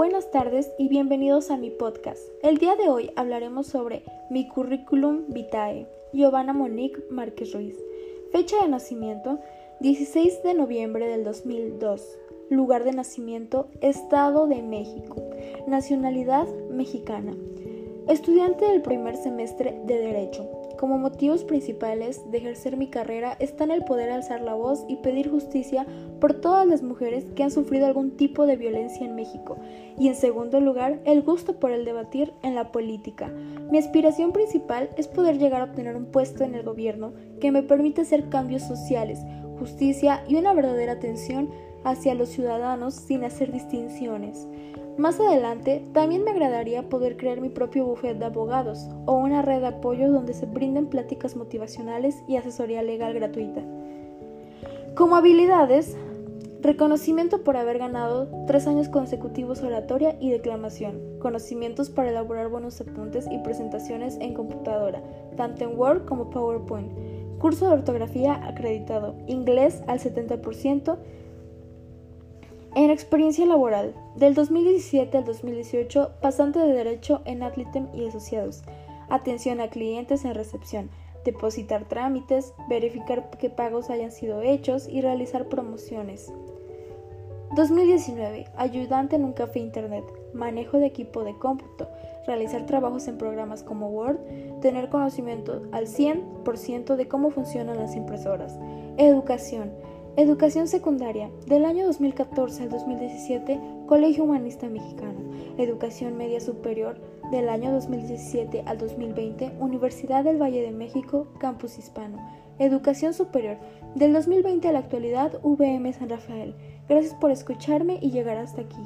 buenas tardes y bienvenidos a mi podcast. El día de hoy hablaremos sobre mi currículum vitae, Giovanna Monique Márquez Ruiz. Fecha de nacimiento, 16 de noviembre del 2002. Lugar de nacimiento, Estado de México. Nacionalidad, mexicana. Estudiante del primer semestre de Derecho. Como motivos principales de ejercer mi carrera están el poder alzar la voz y pedir justicia por todas las mujeres que han sufrido algún tipo de violencia en México, y en segundo lugar, el gusto por el debatir en la política. Mi aspiración principal es poder llegar a obtener un puesto en el gobierno que me permita hacer cambios sociales, justicia y una verdadera atención hacia los ciudadanos sin hacer distinciones. Más adelante, también me agradaría poder crear mi propio bufete de abogados o una red de apoyo donde se brinden pláticas motivacionales y asesoría legal gratuita. Como habilidades, reconocimiento por haber ganado tres años consecutivos oratoria y declamación, conocimientos para elaborar buenos apuntes y presentaciones en computadora, tanto en Word como PowerPoint, curso de ortografía acreditado, inglés al 70%, en experiencia laboral, del 2017 al 2018, pasante de Derecho en Atlitem y Asociados. Atención a clientes en recepción. Depositar trámites, verificar que pagos hayan sido hechos y realizar promociones. 2019. Ayudante en un café internet. Manejo de equipo de cómputo. Realizar trabajos en programas como Word. Tener conocimiento al 100% de cómo funcionan las impresoras. Educación Educación secundaria. Del año 2014 al 2017, Colegio Humanista Mexicano. Educación media superior. Del año 2017 al 2020, Universidad del Valle de México, Campus Hispano. Educación superior. Del 2020 a la actualidad, VM San Rafael. Gracias por escucharme y llegar hasta aquí.